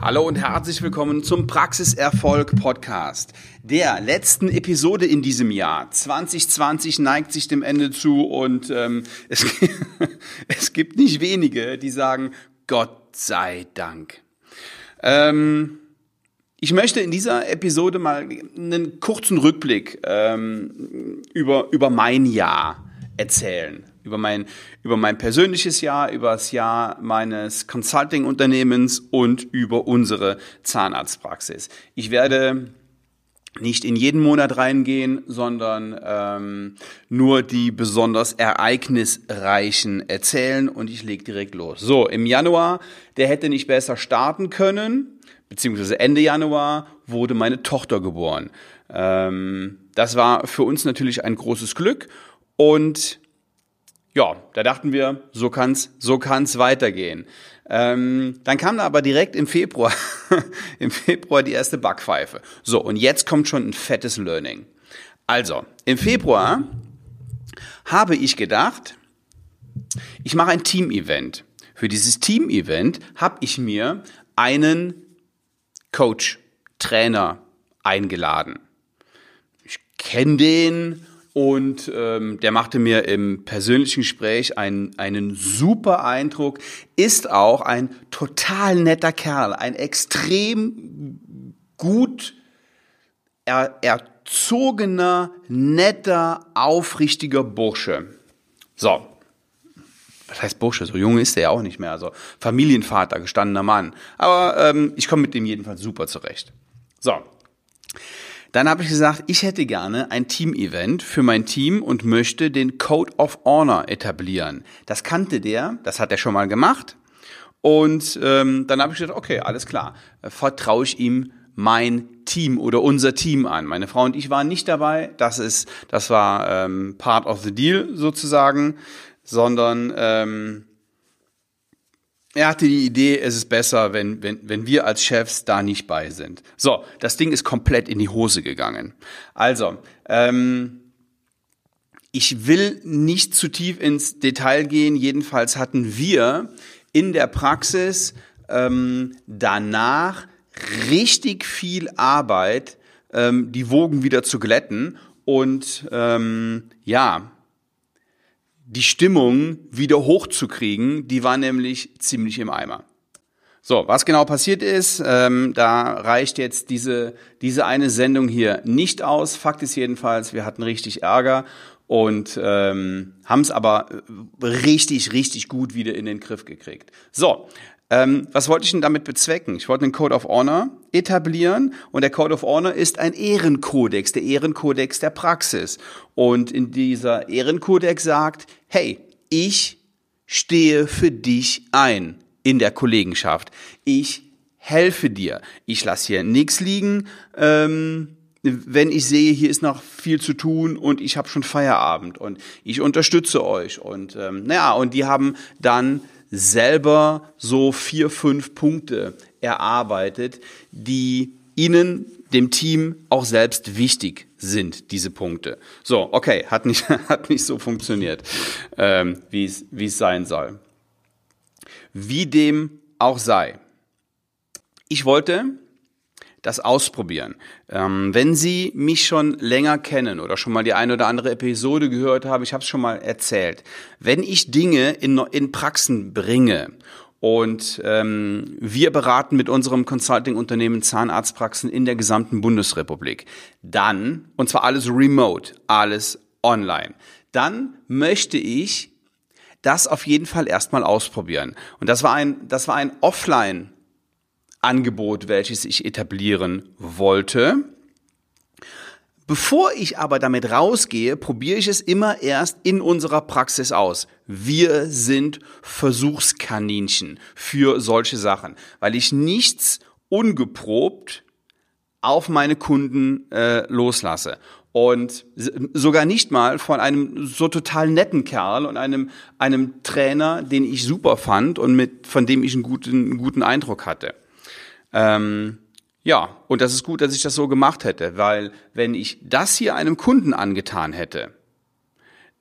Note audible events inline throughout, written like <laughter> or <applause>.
Hallo und herzlich willkommen zum Praxiserfolg Podcast, der letzten Episode in diesem Jahr. 2020 neigt sich dem Ende zu und ähm, <laughs> es, es gibt nicht wenige, die sagen, Gott sei Dank. Ähm, ich möchte in dieser Episode mal einen kurzen Rückblick ähm, über, über mein Jahr erzählen. Über mein, über mein persönliches Jahr, über das Jahr meines Consulting-Unternehmens und über unsere Zahnarztpraxis. Ich werde nicht in jeden Monat reingehen, sondern ähm, nur die besonders ereignisreichen erzählen und ich leg direkt los. So, im Januar, der hätte nicht besser starten können, beziehungsweise Ende Januar wurde meine Tochter geboren. Ähm, das war für uns natürlich ein großes Glück und ja, da dachten wir, so kann's, so kann's weitergehen. Ähm, dann kam da aber direkt im Februar, <laughs> im Februar die erste Backpfeife. So, und jetzt kommt schon ein fettes Learning. Also, im Februar habe ich gedacht, ich mache ein Team-Event. Für dieses Team-Event habe ich mir einen Coach, Trainer eingeladen. Ich kenne den und ähm, der machte mir im persönlichen Gespräch einen, einen super Eindruck, ist auch ein total netter Kerl, ein extrem gut er, erzogener, netter, aufrichtiger Bursche. So, was heißt Bursche? So jung ist er ja auch nicht mehr. Also Familienvater, gestandener Mann. Aber ähm, ich komme mit dem jedenfalls super zurecht. So, dann habe ich gesagt, ich hätte gerne ein Team-Event für mein Team und möchte den Code of Honor etablieren. Das kannte der, das hat er schon mal gemacht. Und ähm, dann habe ich gesagt, okay, alles klar, vertraue ich ihm mein Team oder unser Team an. Meine Frau und ich waren nicht dabei. Das ist, das war ähm, part of the deal sozusagen, sondern ähm, er hatte die Idee, es ist besser, wenn, wenn, wenn wir als Chefs da nicht bei sind. So, das Ding ist komplett in die Hose gegangen. Also, ähm, ich will nicht zu tief ins Detail gehen. Jedenfalls hatten wir in der Praxis ähm, danach richtig viel Arbeit, ähm, die Wogen wieder zu glätten. Und ähm, ja, die Stimmung wieder hochzukriegen, die war nämlich ziemlich im Eimer. So, was genau passiert ist, ähm, da reicht jetzt diese, diese eine Sendung hier nicht aus. Fakt ist jedenfalls, wir hatten richtig Ärger und ähm, haben es aber richtig, richtig gut wieder in den Griff gekriegt. So, ähm, was wollte ich denn damit bezwecken? Ich wollte einen Code of Honor etablieren und der Code of Honor ist ein Ehrenkodex, der Ehrenkodex der Praxis. Und in dieser Ehrenkodex sagt, hey, ich stehe für dich ein in der Kollegenschaft. Ich helfe dir. Ich lasse hier nichts liegen. Ähm, wenn ich sehe, hier ist noch viel zu tun und ich habe schon Feierabend und ich unterstütze euch und ähm, naja, und die haben dann selber so vier, fünf Punkte erarbeitet, die ihnen, dem Team auch selbst wichtig sind, diese Punkte. So, okay, hat nicht, <laughs> hat nicht so funktioniert, ähm, wie es sein soll. Wie dem auch sei. Ich wollte das ausprobieren. Ähm, wenn Sie mich schon länger kennen oder schon mal die eine oder andere Episode gehört haben, ich habe es schon mal erzählt. Wenn ich Dinge in, in Praxen bringe und ähm, wir beraten mit unserem Consulting-Unternehmen Zahnarztpraxen in der gesamten Bundesrepublik, dann, und zwar alles remote, alles online, dann möchte ich das auf jeden Fall erstmal ausprobieren. Und das war ein, das war ein Offline Angebot, welches ich etablieren wollte. Bevor ich aber damit rausgehe, probiere ich es immer erst in unserer Praxis aus. Wir sind Versuchskaninchen für solche Sachen, weil ich nichts ungeprobt auf meine Kunden äh, loslasse. Und sogar nicht mal von einem so total netten Kerl und einem, einem Trainer, den ich super fand und mit, von dem ich einen guten, einen guten Eindruck hatte. Ähm, ja, und das ist gut, dass ich das so gemacht hätte, weil wenn ich das hier einem Kunden angetan hätte,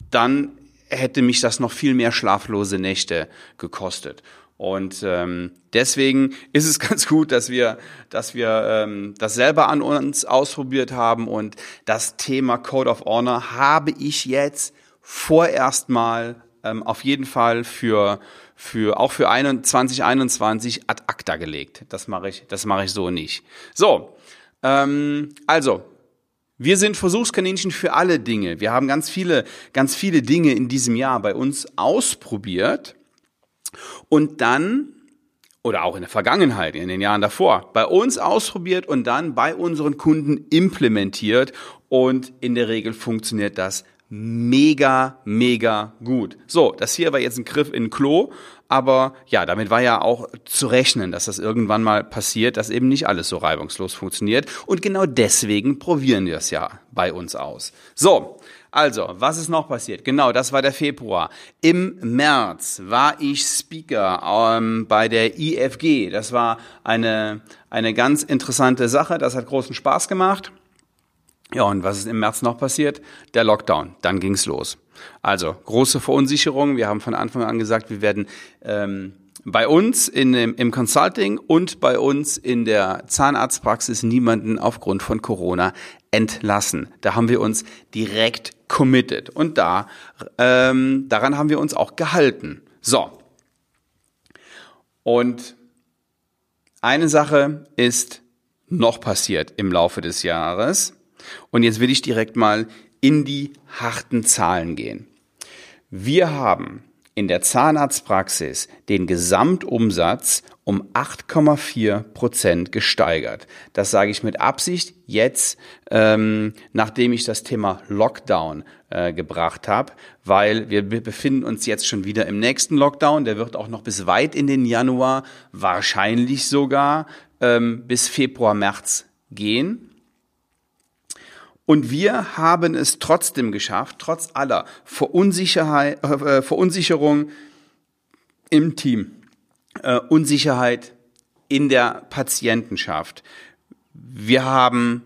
dann hätte mich das noch viel mehr schlaflose Nächte gekostet. Und ähm, deswegen ist es <laughs> ganz gut, dass wir, dass wir ähm, das selber an uns ausprobiert haben. Und das Thema Code of Honor habe ich jetzt vorerst mal ähm, auf jeden Fall für für auch für 2021 ad acta gelegt. Das mache ich, das ich so nicht. So, ähm, also wir sind Versuchskaninchen für alle Dinge. Wir haben ganz viele, ganz viele Dinge in diesem Jahr bei uns ausprobiert und dann oder auch in der Vergangenheit, in den Jahren davor, bei uns ausprobiert und dann bei unseren Kunden implementiert und in der Regel funktioniert das mega, mega gut. So, das hier war jetzt ein Griff in Klo, aber ja, damit war ja auch zu rechnen, dass das irgendwann mal passiert, dass eben nicht alles so reibungslos funktioniert. Und genau deswegen probieren wir es ja bei uns aus. So, also, was ist noch passiert? Genau, das war der Februar. Im März war ich Speaker ähm, bei der IFG. Das war eine, eine ganz interessante Sache. Das hat großen Spaß gemacht. Ja, und was ist im März noch passiert? Der Lockdown. Dann ging's los. Also große Verunsicherung. Wir haben von Anfang an gesagt, wir werden ähm, bei uns in, im, im Consulting und bei uns in der Zahnarztpraxis niemanden aufgrund von Corona entlassen. Da haben wir uns direkt committed und da ähm, daran haben wir uns auch gehalten. So. Und eine Sache ist noch passiert im Laufe des Jahres. Und jetzt will ich direkt mal in die harten Zahlen gehen. Wir haben in der Zahnarztpraxis den Gesamtumsatz um 8,4 Prozent gesteigert. Das sage ich mit Absicht jetzt, ähm, nachdem ich das Thema Lockdown äh, gebracht habe, weil wir befinden uns jetzt schon wieder im nächsten Lockdown. Der wird auch noch bis weit in den Januar, wahrscheinlich sogar ähm, bis Februar, März gehen. Und wir haben es trotzdem geschafft, trotz aller Verunsicherheit, äh, Verunsicherung im Team, äh, Unsicherheit in der Patientenschaft. Wir haben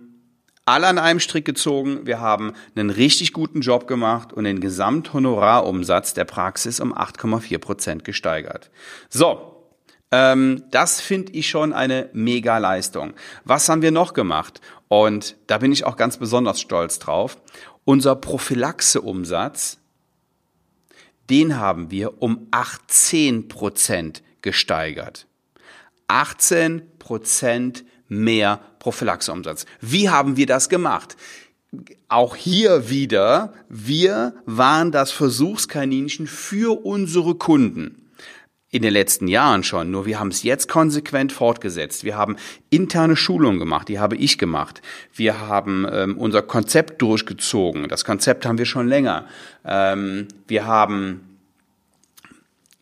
alle an einem Strick gezogen. Wir haben einen richtig guten Job gemacht und den Gesamthonorarumsatz der Praxis um 8,4 Prozent gesteigert. So, ähm, das finde ich schon eine Mega-Leistung. Was haben wir noch gemacht? Und da bin ich auch ganz besonders stolz drauf. Unser Prophylaxeumsatz, den haben wir um 18 Prozent gesteigert. 18 Prozent mehr Prophylaxeumsatz. Wie haben wir das gemacht? Auch hier wieder, wir waren das Versuchskaninchen für unsere Kunden in den letzten Jahren schon, nur wir haben es jetzt konsequent fortgesetzt. Wir haben interne Schulungen gemacht, die habe ich gemacht. Wir haben ähm, unser Konzept durchgezogen. Das Konzept haben wir schon länger. Ähm, wir haben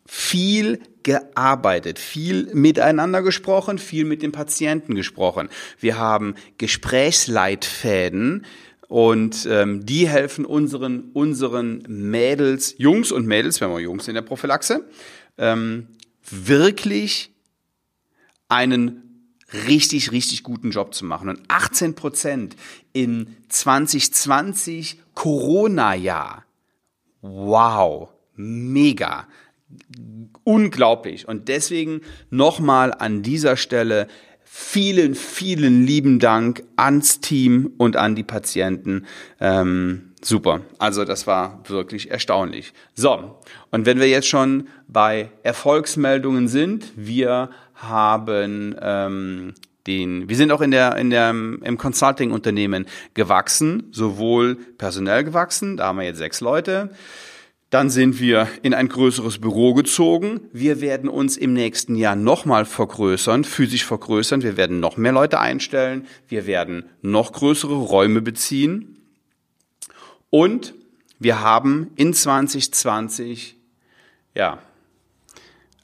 viel gearbeitet, viel miteinander gesprochen, viel mit den Patienten gesprochen. Wir haben Gesprächsleitfäden und ähm, die helfen unseren unseren Mädels, Jungs und Mädels, wenn wir Jungs in der Prophylaxe, ähm, wirklich einen richtig, richtig guten Job zu machen. Und 18 Prozent in 2020 Corona-Jahr. Wow, mega, unglaublich. Und deswegen nochmal an dieser Stelle vielen, vielen lieben Dank ans Team und an die Patienten. Ähm, super. Also das war wirklich erstaunlich. So, und wenn wir jetzt schon bei Erfolgsmeldungen sind, wir haben ähm, den, wir sind auch in der, in der, im Consulting-Unternehmen gewachsen, sowohl personell gewachsen, da haben wir jetzt sechs Leute. Dann sind wir in ein größeres Büro gezogen. Wir werden uns im nächsten Jahr nochmal vergrößern, physisch vergrößern. Wir werden noch mehr Leute einstellen. Wir werden noch größere Räume beziehen. Und wir haben in 2020 ja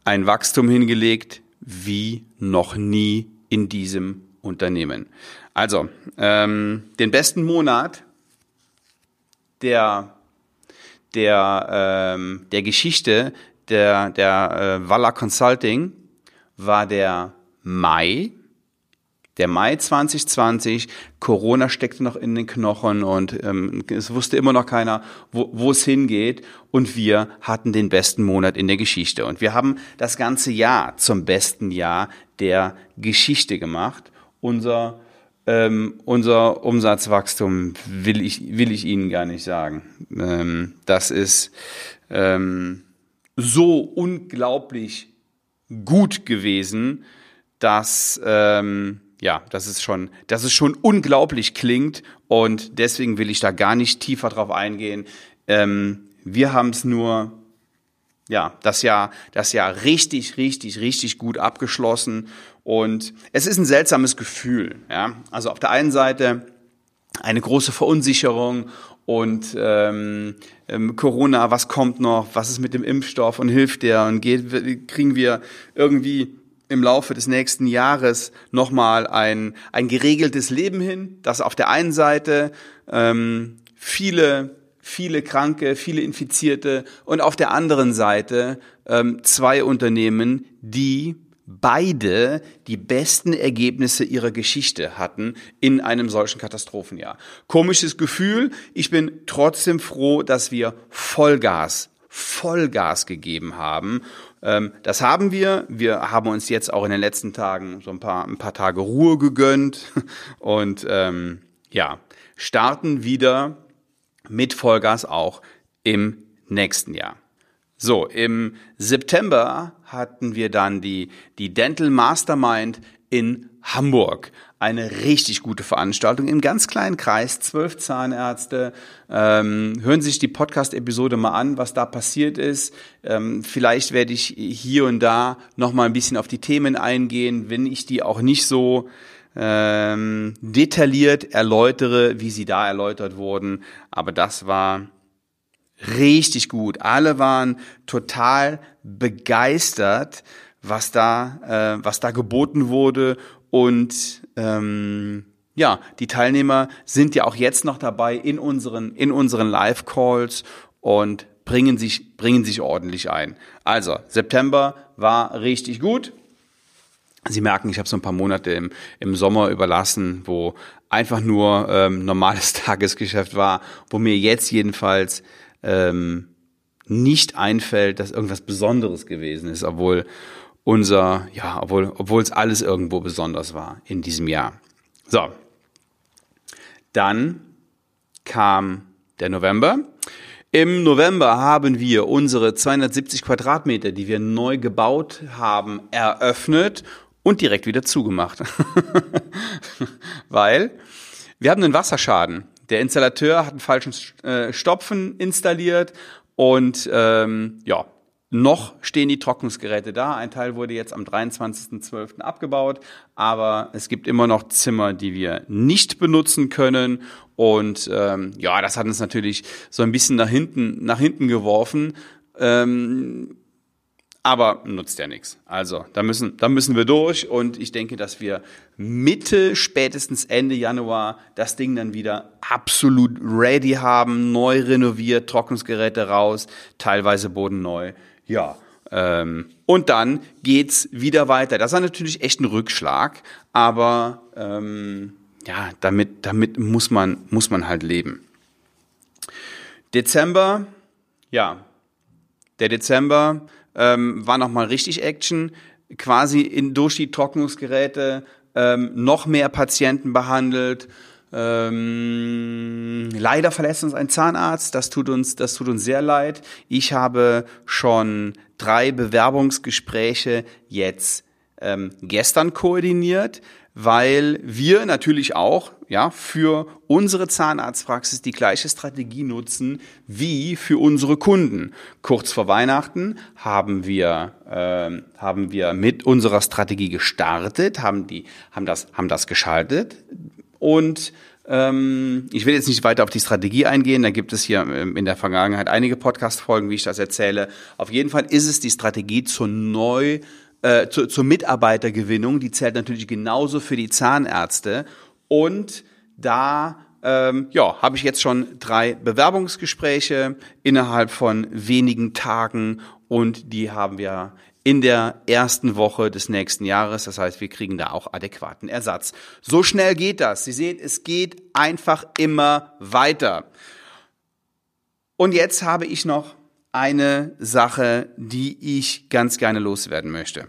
ein Wachstum hingelegt wie noch nie in diesem Unternehmen. Also ähm, den besten Monat der der ähm, der Geschichte der der äh, Walla Consulting war der Mai Der Mai 2020, Corona steckte noch in den Knochen und ähm, es wusste immer noch keiner, wo, es hingeht. Und wir hatten den besten Monat in der Geschichte. Und wir haben das ganze Jahr zum besten Jahr der Geschichte gemacht. Unser, ähm, unser Umsatzwachstum will ich, will ich Ihnen gar nicht sagen. Ähm, das ist ähm, so unglaublich gut gewesen, dass ähm, ja, das ist schon, das ist schon unglaublich klingt und deswegen will ich da gar nicht tiefer drauf eingehen. Ähm, wir haben es nur, ja, das Jahr, das Jahr richtig, richtig, richtig gut abgeschlossen und es ist ein seltsames Gefühl. Ja, also auf der einen Seite eine große Verunsicherung und ähm, ähm, Corona, was kommt noch, was ist mit dem Impfstoff und hilft der und geht, kriegen wir irgendwie im Laufe des nächsten Jahres nochmal ein, ein geregeltes Leben hin, dass auf der einen Seite ähm, viele, viele Kranke, viele Infizierte und auf der anderen Seite ähm, zwei Unternehmen, die beide die besten Ergebnisse ihrer Geschichte hatten in einem solchen Katastrophenjahr. Komisches Gefühl. Ich bin trotzdem froh, dass wir Vollgas Vollgas gegeben haben. Ähm, das haben wir. Wir haben uns jetzt auch in den letzten Tagen so ein paar, ein paar Tage Ruhe gegönnt <laughs> und ähm, ja, starten wieder mit Vollgas auch im nächsten Jahr. So, im September hatten wir dann die, die Dental Mastermind in Hamburg eine richtig gute Veranstaltung im ganz kleinen Kreis, zwölf Zahnärzte. Ähm, hören Sie sich die Podcast-Episode mal an, was da passiert ist. Ähm, vielleicht werde ich hier und da noch mal ein bisschen auf die Themen eingehen, wenn ich die auch nicht so ähm, detailliert erläutere, wie sie da erläutert wurden. Aber das war richtig gut. Alle waren total begeistert, was da, äh, was da geboten wurde und ähm, ja, die Teilnehmer sind ja auch jetzt noch dabei in unseren, in unseren Live-Calls und bringen sich, bringen sich ordentlich ein. Also, September war richtig gut. Sie merken, ich habe so ein paar Monate im, im Sommer überlassen, wo einfach nur ähm, normales <laughs> Tagesgeschäft war, wo mir jetzt jedenfalls ähm, nicht einfällt, dass irgendwas Besonderes gewesen ist, obwohl unser, ja, obwohl, obwohl es alles irgendwo besonders war in diesem Jahr. So. Dann kam der November. Im November haben wir unsere 270 Quadratmeter, die wir neu gebaut haben, eröffnet und direkt wieder zugemacht. <laughs> Weil wir haben einen Wasserschaden. Der Installateur hat einen falschen äh, Stopfen installiert und ähm, ja, noch stehen die Trocknungsgeräte da. Ein Teil wurde jetzt am 23.12. abgebaut, aber es gibt immer noch Zimmer, die wir nicht benutzen können. Und ähm, ja, das hat uns natürlich so ein bisschen nach hinten, nach hinten geworfen. Ähm, aber nutzt ja nichts. Also, da müssen, da müssen wir durch und ich denke, dass wir Mitte, spätestens Ende Januar das Ding dann wieder absolut ready haben, neu renoviert, Trocknungsgeräte raus, teilweise Boden neu. Ja, ähm, und dann geht's wieder weiter. Das war natürlich echt ein Rückschlag, aber ähm, ja, damit, damit muss man, muss man halt leben. Dezember, ja, der Dezember ähm, war nochmal richtig Action, quasi in, durch die Trocknungsgeräte ähm, noch mehr Patienten behandelt. Ähm, leider verlässt uns ein Zahnarzt. Das tut uns, das tut uns sehr leid. Ich habe schon drei Bewerbungsgespräche jetzt ähm, gestern koordiniert weil wir natürlich auch ja für unsere Zahnarztpraxis die gleiche Strategie nutzen wie für unsere Kunden. Kurz vor Weihnachten haben wir äh, haben wir mit unserer Strategie gestartet, haben die haben das haben das geschaltet und ähm, ich will jetzt nicht weiter auf die Strategie eingehen, da gibt es hier ähm, in der Vergangenheit einige Podcast-Folgen, wie ich das erzähle. Auf jeden Fall ist es die Strategie zur neu äh, zu, zur Mitarbeitergewinnung, die zählt natürlich genauso für die Zahnärzte. Und da ähm, ja, habe ich jetzt schon drei Bewerbungsgespräche innerhalb von wenigen Tagen und die haben wir in der ersten Woche des nächsten Jahres. Das heißt, wir kriegen da auch adäquaten Ersatz. So schnell geht das. Sie sehen, es geht einfach immer weiter. Und jetzt habe ich noch eine Sache, die ich ganz gerne loswerden möchte.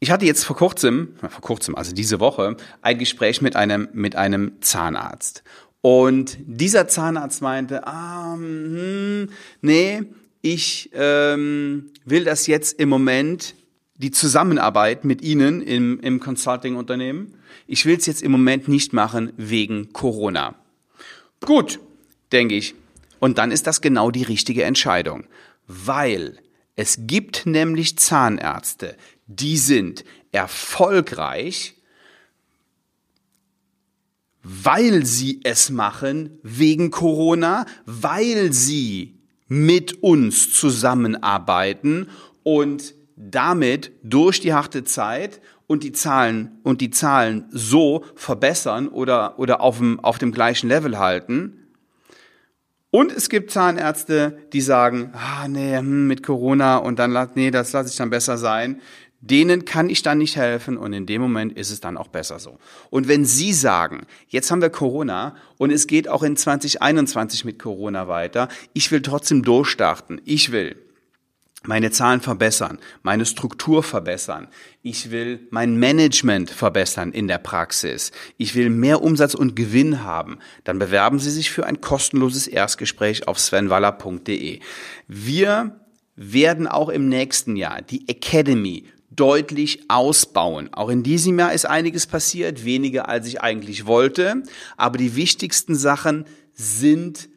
Ich hatte jetzt vor kurzem, vor kurzem, also diese Woche, ein Gespräch mit einem, mit einem Zahnarzt. Und dieser Zahnarzt meinte, ah, hm, nee, ich ähm, will das jetzt im Moment, die Zusammenarbeit mit Ihnen im, im Consulting-Unternehmen, ich will es jetzt im Moment nicht machen wegen Corona. Gut, denke ich. Und dann ist das genau die richtige Entscheidung, weil es gibt nämlich Zahnärzte, die sind erfolgreich, weil sie es machen wegen Corona, weil sie mit uns zusammenarbeiten und damit durch die harte Zeit und die Zahlen und die Zahlen so verbessern oder oder auf dem auf dem gleichen Level halten. Und es gibt Zahnärzte, die sagen, ah nee, hm, mit Corona und dann nee, das lasse ich dann besser sein denen kann ich dann nicht helfen und in dem Moment ist es dann auch besser so. Und wenn Sie sagen, jetzt haben wir Corona und es geht auch in 2021 mit Corona weiter, ich will trotzdem durchstarten, ich will meine Zahlen verbessern, meine Struktur verbessern, ich will mein Management verbessern in der Praxis, ich will mehr Umsatz und Gewinn haben, dann bewerben Sie sich für ein kostenloses Erstgespräch auf svenwaller.de. Wir werden auch im nächsten Jahr die Academy deutlich ausbauen. Auch in diesem Jahr ist einiges passiert, weniger als ich eigentlich wollte, aber die wichtigsten Sachen sind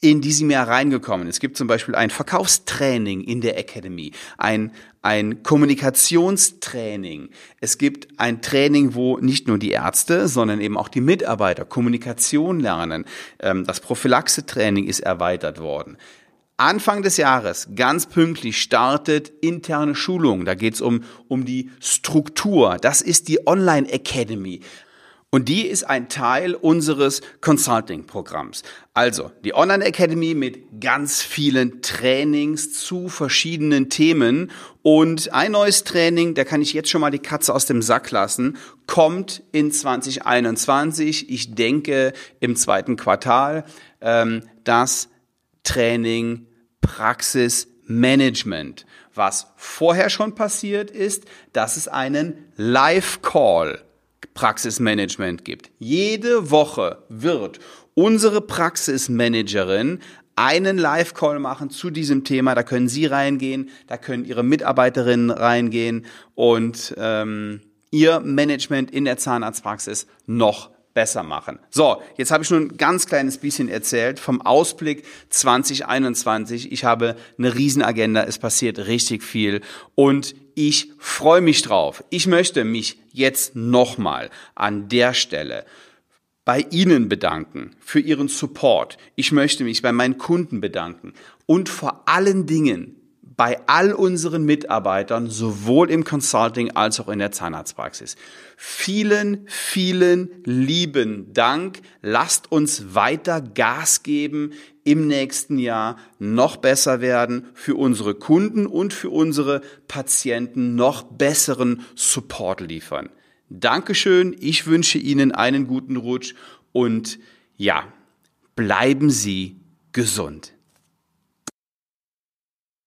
in diesem Jahr reingekommen. Es gibt zum Beispiel ein Verkaufstraining in der Academy, ein, ein Kommunikationstraining. Es gibt ein Training, wo nicht nur die Ärzte, sondern eben auch die Mitarbeiter Kommunikation lernen. Ähm, das Prophylaxe-Training ist erweitert worden. Anfang des Jahres, ganz pünktlich, startet interne Schulung. Da geht es um, um die Struktur. Das ist die Online Academy. Und die ist ein Teil unseres Consulting-Programms. Also die Online Academy mit ganz vielen Trainings zu verschiedenen Themen. Und ein neues Training, da kann ich jetzt schon mal die Katze aus dem Sack lassen, kommt in 2021. Ich denke im zweiten Quartal. Ähm, das Training, Praxis, Management. Was vorher schon passiert ist, dass es einen Live-Call Praxismanagement gibt. Jede Woche wird unsere Praxismanagerin einen Live-Call machen zu diesem Thema. Da können Sie reingehen, da können Ihre Mitarbeiterinnen reingehen und ähm, Ihr Management in der Zahnarztpraxis noch besser machen. So, jetzt habe ich nur ein ganz kleines bisschen erzählt vom Ausblick 2021. Ich habe eine Riesenagenda, es passiert richtig viel und ich freue mich drauf. Ich möchte mich jetzt nochmal an der Stelle bei Ihnen bedanken für Ihren Support. Ich möchte mich bei meinen Kunden bedanken und vor allen Dingen bei all unseren Mitarbeitern, sowohl im Consulting als auch in der Zahnarztpraxis. Vielen, vielen lieben Dank. Lasst uns weiter Gas geben im nächsten Jahr noch besser werden, für unsere Kunden und für unsere Patienten noch besseren Support liefern. Dankeschön. Ich wünsche Ihnen einen guten Rutsch und ja, bleiben Sie gesund.